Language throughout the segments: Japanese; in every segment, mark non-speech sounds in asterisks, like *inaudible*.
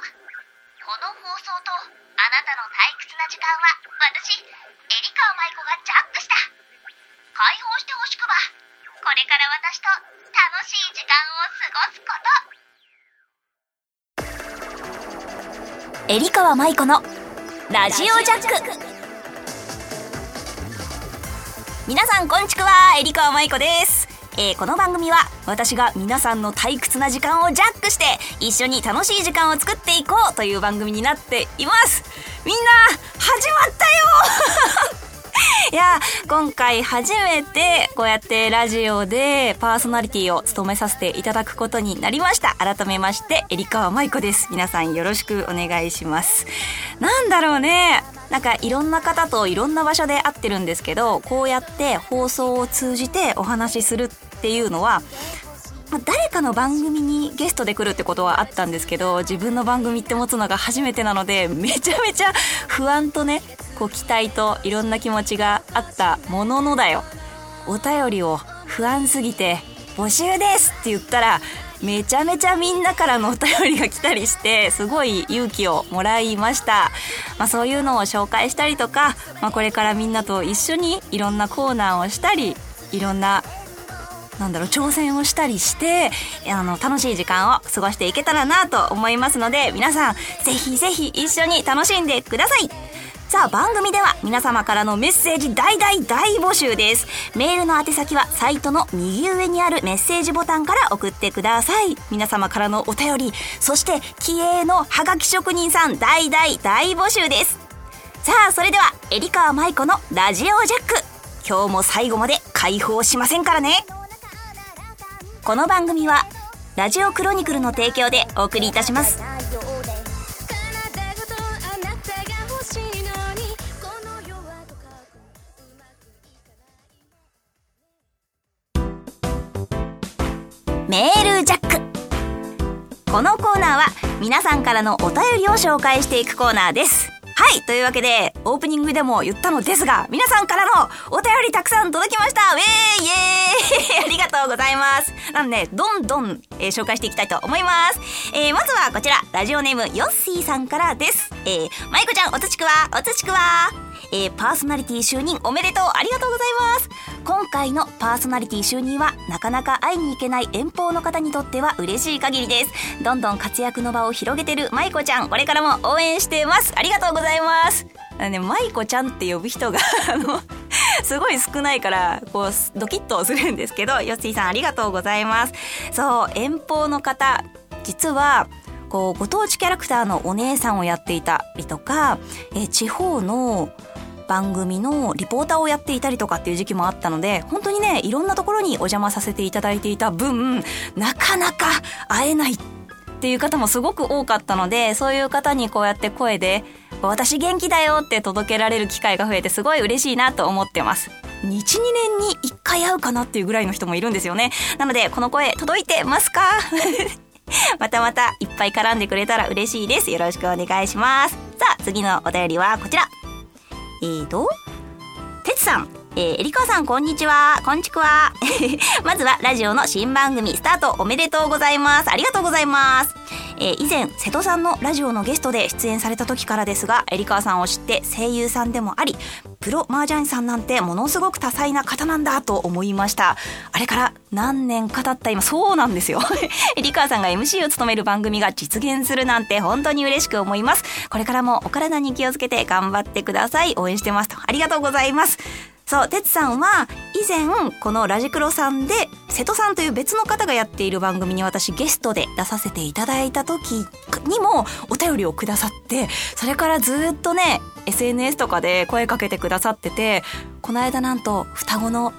この放送とあなたの退屈な時間は私エリカ舞子がジャックした。解放してほしくば。これから私と楽しい時間を過ごすこと。エリカ舞子のラジオジャック。皆さんこんちくはエリカ舞子です。えー、この番組は私が皆さんの退屈な時間をジャックして一緒に楽しい時間を作っていこうという番組になっています。みんな始まったよ！*laughs* いや今回初めてこうやってラジオでパーソナリティを務めさせていただくことになりました。改めましてエリカワ舞子です。皆さんよろしくお願いします。なんだろうね。なんかいろんな方といろんな場所で会ってるんですけどこうやって放送を通じてお話しするってていうのは誰かの番組にゲストで来るってことはあったんですけど自分の番組って持つのが初めてなのでめちゃめちゃ不安とねこう期待といろんな気持ちがあったもののだよ。お便りを不安すぎて募集ですって言ったらめちゃめちゃみんなからのお便りが来たりしてすごい勇気をもらいました、まあ、そういうのを紹介したりとか、まあ、これからみんなと一緒にいろんなコーナーをしたりいろんななんだろう挑戦をしたりしてあの楽しい時間を過ごしていけたらなと思いますので皆さんぜひぜひ一緒に楽しんでください。さあ番組では皆様からのメッセージ大大大募集です。メールの宛先はサイトの右上にあるメッセージボタンから送ってください。皆様からのお便りそして気鋭のハガキ職人さん大大大募集です。さあそれではエリカー舞子のラジオジャック。今日も最後まで解放しませんからね。この番組はラジオクロニクルの提供でお送りいたしますメールジャック。このコーナーは皆さんからのお便りを紹介していくコーナーです。はいというわけで、オープニングでも言ったのですが、皆さんからのお便りたくさん届きました。ウェーイイエーイ。*laughs* ありがとうございます。なので、どんどん、えー、紹介していきたいと思います。えー、まずはこちら、ラジオネームヨッシーさんからです。えー、まいこちゃん、おつちくわ、おつちくわ。えー、パーソナリティ就任おめでとうありがとうございます。今回のパーソナリティ就任はなかなか会いに行けない遠方の方にとっては嬉しい限りです。どんどん活躍の場を広げてる舞子ちゃんこれからも応援してます。ありがとうございます。あのね、舞子ちゃんって呼ぶ人が *laughs* あのすごい少ないからこうドキッとするんですけどよっしーさんありがとうございます。そう遠方の方実はこうご当地キャラクターのお姉さんをやっていたりとかえ地方の番組のリポーターをやっていたりとかっていう時期もあったので本当にねいろんなところにお邪魔させていただいていた分なかなか会えないっていう方もすごく多かったのでそういう方にこうやって声で「私元気だよ」って届けられる機会が増えてすごい嬉しいなと思ってます。12年に1回会うかなっていうぐらいの人もいるんですよね。なのでこの声届いてますか？*laughs* またまたいっぱい絡んでくれたら嬉しいです。よろしくお願いします。さあ次のお便りはこちら。えーと、てつさん、えー、えりかさん、こんにちは。こんちくわ。*laughs* まずは、ラジオの新番組スタートおめでとうございます。ありがとうございます。えー、以前、瀬戸さんのラジオのゲストで出演された時からですが、えりかさんを知って声優さんでもあり、プロ麻雀師さんなんてものすごく多彩な方なんだと思いました。あれから何年か経った今、そうなんですよ。*laughs* えりかさんが MC を務める番組が実現するなんて本当に嬉しく思います。これからもお体に気をつけて頑張ってください。応援してますと。ありがとうございます。そう、てつさんは以前このラジクロさんで瀬戸さんという別の方がやっている番組に私ゲストで出させていただいた時にもお便りをくださってそれからずっとね SNS とかで声かけてくださっててこの間なんと双子の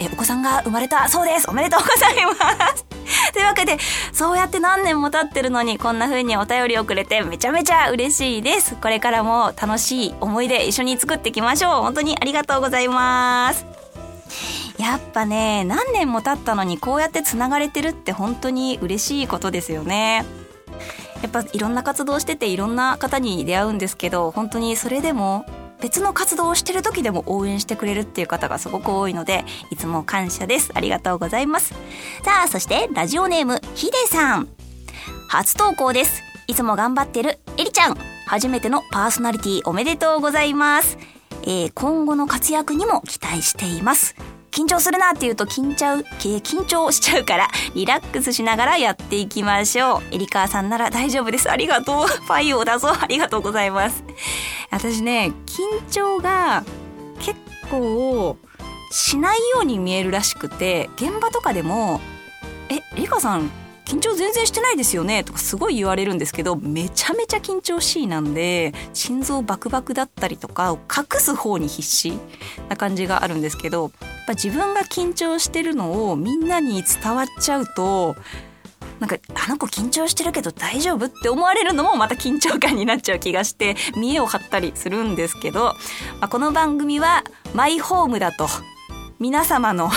えお子さんが生まれたそうです。おめでとうございます。いうわけでそうやって何年も経ってるのにこんな風にお便りをくれてめちゃめちゃ嬉しいです。これからも楽しい思い出一緒に作っていきましょう。本当にありがとうございます。やっぱね何年も経ったのにこうやってつながれてるって本当に嬉しいことですよね。やっぱいろんな活動してていろんな方に出会うんですけど本当にそれでも別の活動をしてる時でも応援してくれるっていう方がすごく多いのでいつも感謝です。ありがとうございます。さあそしてラジオネームヒデさん。初投稿です。いつも頑張ってるエリちゃん。初めてのパーソナリティおめでとうございます、えー今後の活躍にも期待しています。緊張するなって言うと緊張緊張しちゃうからリラックスしながらやっていきましょう。エリカーさんなら大丈夫です。ありがとう。ファイをだぞ。ありがとうございます。*laughs* 私ね緊張が結構しないように見えるらしくて現場とかでも「えリカさん緊張全然してないですよね」とかすごい言われるんですけどめちゃめちゃ緊張しいなんで心臓バクバクだったりとか隠す方に必死な感じがあるんですけどぱ自分が緊張してるのをみんなに伝わっちゃうとなんかあの子緊張してるけど大丈夫って思われるのもまた緊張感になっちゃう気がして見栄を張ったりするんですけど、まあ、この番組はマイホームだと。皆様の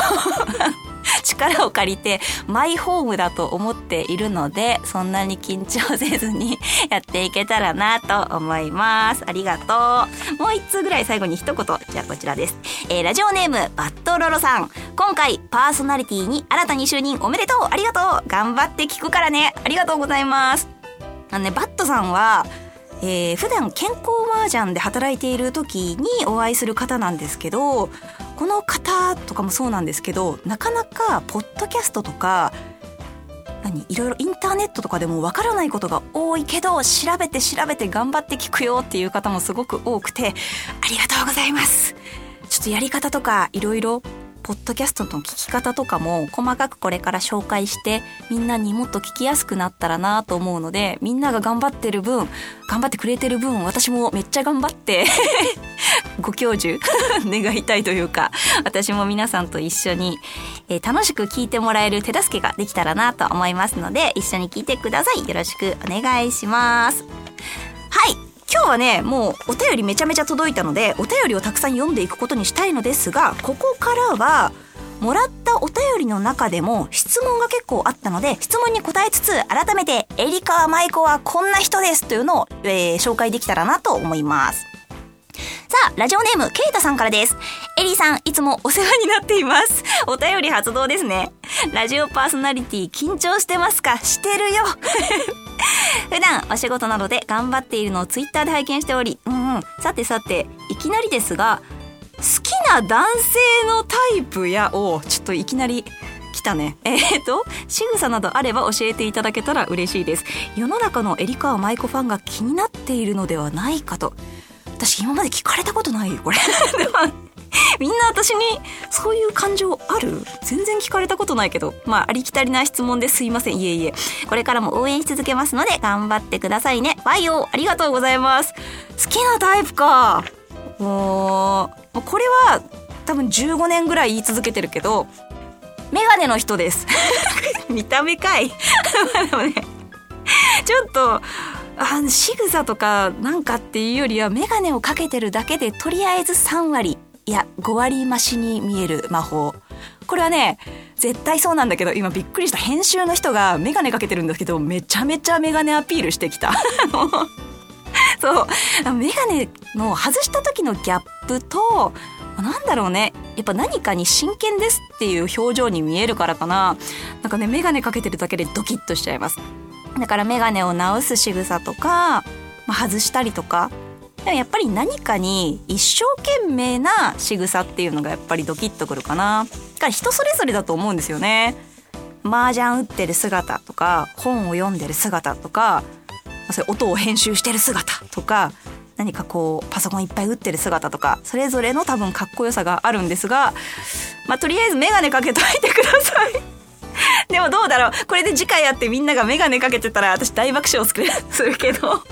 力を借りてマイホームだと思っているのでそんなに緊張せずに *laughs* やっていけたらなと思います。ありがとう。もう一通ぐらい最後に一言じゃあこちらです、えーラジオネームバットロロさん。今回パーソナリティに新たに就任おめでとう。ありがとう。頑張って聞くからね。ありがとうございます。あのねバットさんはえー普段健康麻雀で働いている時にお会いする方なんですけどこの方とかもそうなんですけどなかなかポッドキャストとか何いろいろインターネットとかでもわからないことが多いけど調べて調べて頑張って聞くよっていう方もすごく多くてありがとうございます。ちょっとやり方とかいろいろポッドキャストの聞き方とかも細かくこれから紹介してみんなにもっと聞きやすくなったらなと思うのでみんなが頑張ってる分頑張ってくれてる分私もめっちゃ頑張って *laughs* ご教授 *laughs* 願いたいというか私も皆さんと一緒に、えー楽しく聞いてもらえる手助けができたらなと思いますので一緒に聞いてください。よろしくお願いします。はい。今日はねもうお便りめちゃめちゃ届いたのでお便りをたくさん読んでいくことにしたいのですがここからはもらったお便りの中でも質問が結構あったので質問に答えつつ改めてエリカー舞子はこんな人ですというのを、えー紹介できたらなと思いますさあ、ラジオネーム、ケイタさんからです。エリさん、いつもお世話になっています。お便り発動ですね。ラジオパーソナリティ緊張してますか？してるよ。*laughs* 普段お仕事などで頑張っているのをツイッターで拝見しており、うんうん。さてさて、いきなりですが、好きな男性のタイプやを、ちょっといきなり来たね。*laughs* えー、と、仕草などあれば教えていただけたら嬉しいです。世の中のエリカー舞子ファンが気になっているのではないかと。私今まで聞かれたことないよ、これ。*laughs* *laughs* みんな私にそういう感情ある？全然聞かれたことないけど。まあ、ありきたりな質問ですいません。いえいえ。これからも応援し続けますので頑張ってくださいね。バイオありがとうございます。好きなタイプか。もう、これは多分15年ぐらい言い続けてるけど、メガネの人です。*laughs* 見た目かい。*laughs* ちょっと、あの仕草とかなんかっていうよりはメガネをかけてるだけでとりあえず3割いや5割増しに見える魔法。これはね絶対そうなんだけど今びっくりした編集の人がメガネかけてるんですけどめちゃめちゃメガネアピールしてきた。*laughs* そう。メガネの外した時のギャップとなんだろうね。やっぱ何かに真剣ですっていう表情に見えるからかな。なんかねメガネかけてるだけでドキッとしちゃいます。だからメガネを直す仕草とか、まあ、外したりとかでもやっぱり何かに一生懸命な仕草っていうのがやっぱりドキッとくるかな。だから人それぞれだと思うんですよね。麻雀打ってる姿とか本を読んでる姿とか、それ音を編集してる姿とか何かこうパソコンいっぱい打ってる姿とかそれぞれの多分かっこよさがあるんですが、まあ、とりあえずメガネかけといてください。でもどうだろうこれで次回やってみんながメガネかけてたら私大爆笑する *laughs* けど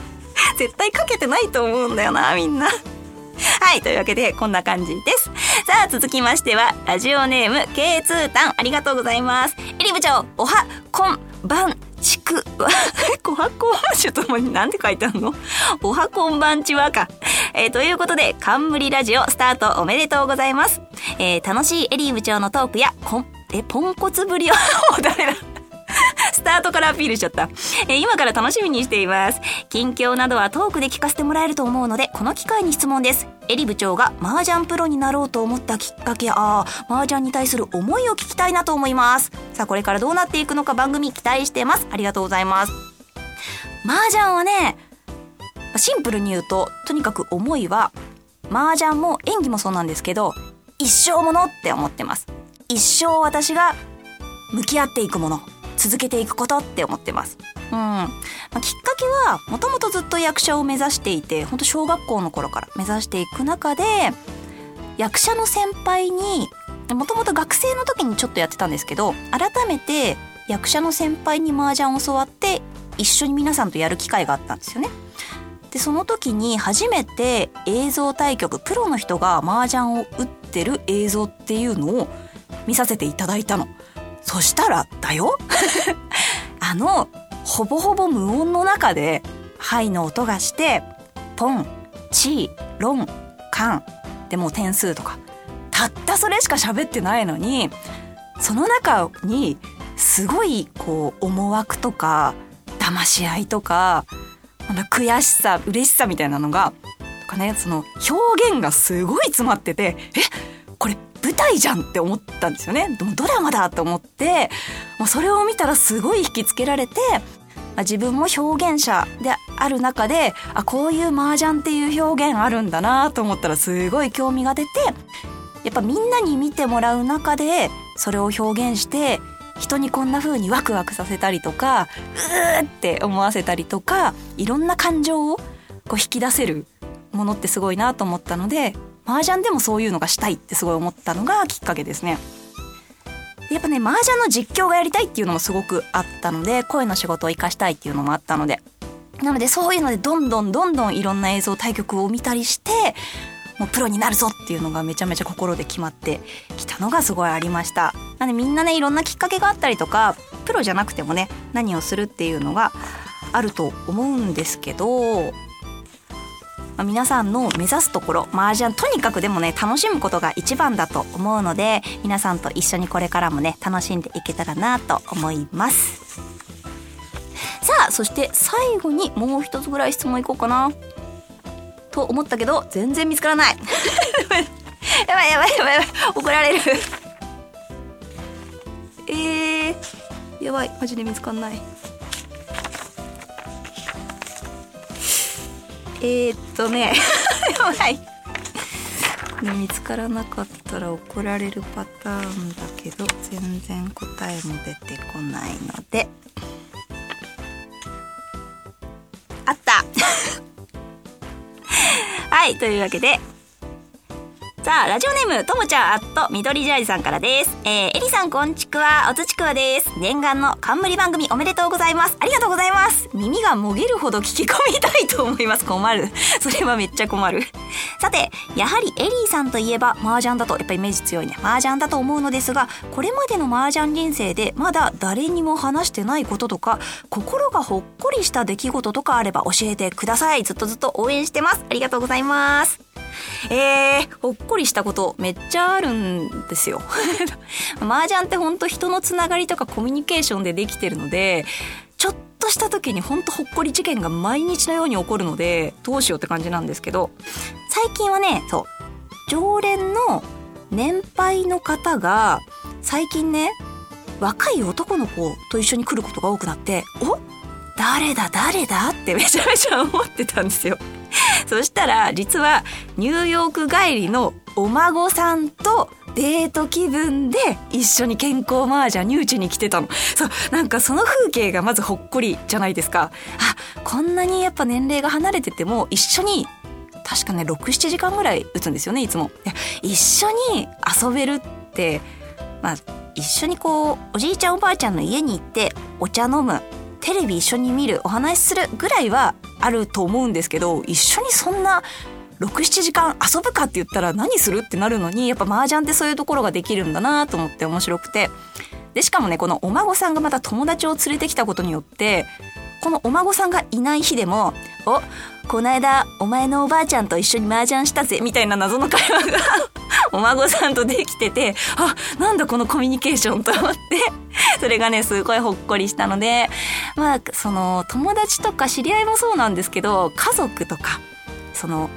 絶対かけてないと思うんだよなみんな。*laughs* はい。というわけで、こんな感じです。さあ、続きましては、ラジオネーム、K2 タン、ありがとうございます。エリ部長、おは、こん、ばん、ちく、*laughs* わ、こはこは、ちょっともう、なんて書いてあるの？*laughs* おはこんばんちはか。えーということで、冠ラジオスタートおめでとうございます。えー楽しいエリー部長のトークや、こん、え、ポンコツぶりを、誰だスタートからアピールしちゃった。えー今から楽しみにしています。近況などはトークで聞かせてもらえると思うので、この機会に質問です。エリ部長が麻雀プロになろうと思ったきっかけや、あ麻雀に対する思いを聞きたいなと思います。さあ、これからどうなっていくのか番組期待してます。ありがとうございます。麻雀はねシンプルに言うととにかく思いは麻雀も演技もそうなんですけど一生ものって思ってます一生私が向き合っていくもの続けていくことって思ってますうんまあ、きっかけはもともとずっと役者を目指していて本当小学校の頃から目指していく中で役者の先輩にもともと学生の時にちょっとやってたんですけど改めて役者の先輩に麻雀を教わって一緒に皆さんとやる機会があったんですよね。でその時に初めて映像対局プロの人が麻雀を打ってる映像っていうのを見させていただいたの。そしたらだよ？*laughs* あのほぼほぼ無音の中で「はい」の音がして「ポン」「チー」「ロン」「カン」でも点数とかたったそれしか喋ってないのにその中にすごいこう思惑とか騙し合いとか悔しさ嬉しさみたいなのがとかねその表現がすごい詰まっててえ？これ舞台じゃんって思ったんですよね。ドラマだと思って。もうそれを見たらすごい引きつけられて自分も表現者である中であこういう麻雀っていう表現あるんだなと思ったらすごい興味が出てやっぱみんなに見てもらう中でそれを表現して人にこんな風にワクワクさせたりとかうーって思わせたりとかいろんな感情をこう引き出せるものってすごいなと思ったので麻雀でもそういうのがしたいってすごい思ったのがきっかけですね。やっぱね麻雀の実況がやりたいっていうのもすごくあったので声の仕事を生かしたいっていうのもあったのでなのでそういうのでどんどんどんどんいろんな映像対局を見たりしてもうプロになるぞっていうのがめちゃめちゃ心で決まってきたのがすごいありましたなのでみんなねいろんなきっかけがあったりとかプロじゃなくてもね何をするっていうのがあると思うんですけどまあ、皆さんの目指すところ麻雀とにかくでもね楽しむことが一番だと思うので皆さんと一緒にこれからもね楽しんでいけたらなと思います。さあそして最後にもう一つぐらい質問いこうかな。と思ったけど全然見つからない。*laughs* やばいやばいやばいやばい怒られる。えー、やばいマジで見つかんない。えー、っとねやばい見つからなかったら怒られるパターンだけど全然答えも出てこないので。あった。*laughs* はいというわけでさあ、ラジオネーム、ともちゃん、あっと、緑ジャージさんからです。えー、えりさん、こんちくわ、おつちくわです。念願の冠番組おめでとうございます。ありがとうございます。耳がもげるほど聞き込みたいと思います。困る。*laughs* それはめっちゃ困る。さて、やはりエリーさんといえば、麻雀だと、やっぱイメージ強いね。麻雀だと思うのですが、これまでの麻雀人生で、まだ誰にも話してないこととか、心がほっこりした出来事とかあれば教えてください。ずっとずっと応援してます。ありがとうございます。えー、ほっこりしたことめっちゃあるんですよ。*laughs* 麻雀ってほんと人のつながりとかコミュニケーションでできてるので、ちょっとした時にほんとほっこり事件が毎日のように起こるので、どうしようって感じなんですけど、最近はね、そう、常連の年配の方が、最近ね、若い男の子と一緒に来ることが多くなって、お誰だ誰だってめちゃめちゃ思ってたんですよ。*laughs* そしたら実はニューヨーク帰りのお孫さんとデート気分で一緒に健康麻雀入地に来てたの。そう、なんかその風景がまずほっこりじゃないですか。あ、こんなにやっぱ年齢が離れてても一緒に確かね、6、7時間ぐらい打つんですよね、いつも。一緒に遊べるって、まあ、一緒にこう、おじいちゃんおばあちゃんの家に行ってお茶飲む。テレビ一緒に見るお話しするぐらいはあると思うんですけど一緒にそんな67時間遊ぶかって言ったら何するってなるのにやっぱ麻雀ってそういうところができるんだなと思って面白くて。でしかもねこのお孫さんがまた友達を連れてきたことによってこのお孫さんがいない日でも「おこないだお前のおばあちゃんと一緒に麻雀したぜ」みたいな謎の会話が *laughs* お孫さんとできててあなんだこのコミュニケーションと思って。*laughs* それがねすごいほっこりしたのでまあその友達とか知り合いもそうなんですけど家族とかその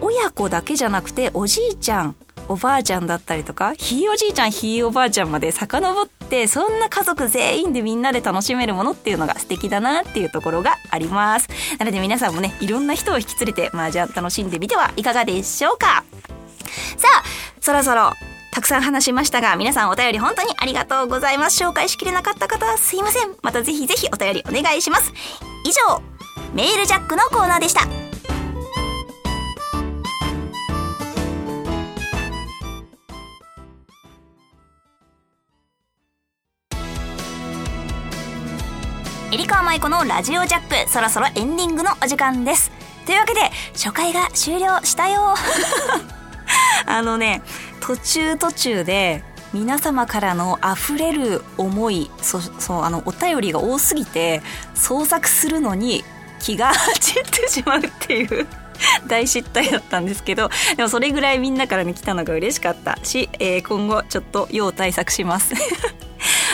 親子だけじゃなくておじいちゃんおばあちゃんだったりとかひいおじいちゃんひいおばあちゃんまで遡ってそんな家族全員でみんなで楽しめるものっていうのが素敵だなっていうところがあります。なので皆さんもねいろんな人を引き連れて麻雀楽しんでみてはいかがでしょうか。さあそろそろたくさん話しましたが皆さんお便り本当にありがとうございます。紹介しきれなかった方はすいません。またぜひぜひお便りお願いします。以上メールジャックのコーナーでした。エリカマイコのラジオジャックそろそろエンディングのお時間です。というわけで初回が終了したよ。*laughs* あのね途中途中で皆様からの溢れる思いそそうあのお便りが多すぎて創作するのに気が散ってしまうっていう大失態だったんですけどでもそれぐらいみんなからね来たのが嬉しかったし、えー、今後ちょっと要対策します。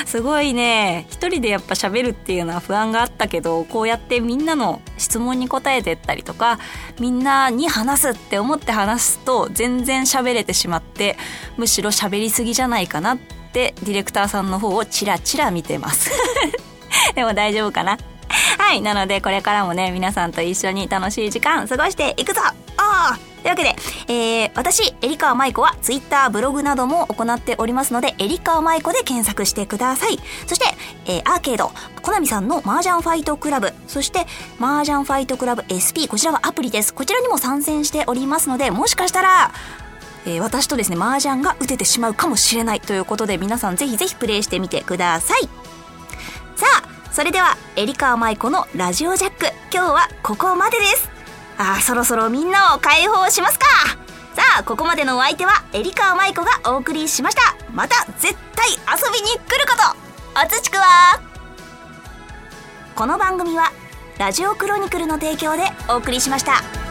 すごいね。一人でやっぱ喋るっていうのは不安があったけどこうやってみんなの質問に答えてったりとかみんなに話すって思って話すと全然喋れてしまってむしろ喋りすぎじゃないかなってディレクターさんの方をチラチラ見てます。*laughs* でも大丈夫かな？はいなのでこれからもね皆さんと一緒に楽しい時間過ごしていくぞ。ああいうわけで、えー、私、エリカーマイコはツイッター、ブログなども行っておりますので、エリカーマイコで検索してください。そして、えー、アーケード、コナミさんの麻雀ファイトクラブ、そして麻雀ファイトクラブ SP、こちらはアプリです。こちらにも参戦しておりますので、もしかしたら、えー、私とですね、麻雀が打ててしまうかもしれないということで、皆さんぜひぜひプレイしてみてください。さあ、それでは、エリカーマイコのラジオジャック、今日はここまでです。あそろそろみんなを解放しますか。さあここまでのお相手はエリカーマイコがお送りしました。また絶対遊びに来ること。おつちくわ。この番組はラジオクロニクルの提供でお送りしました。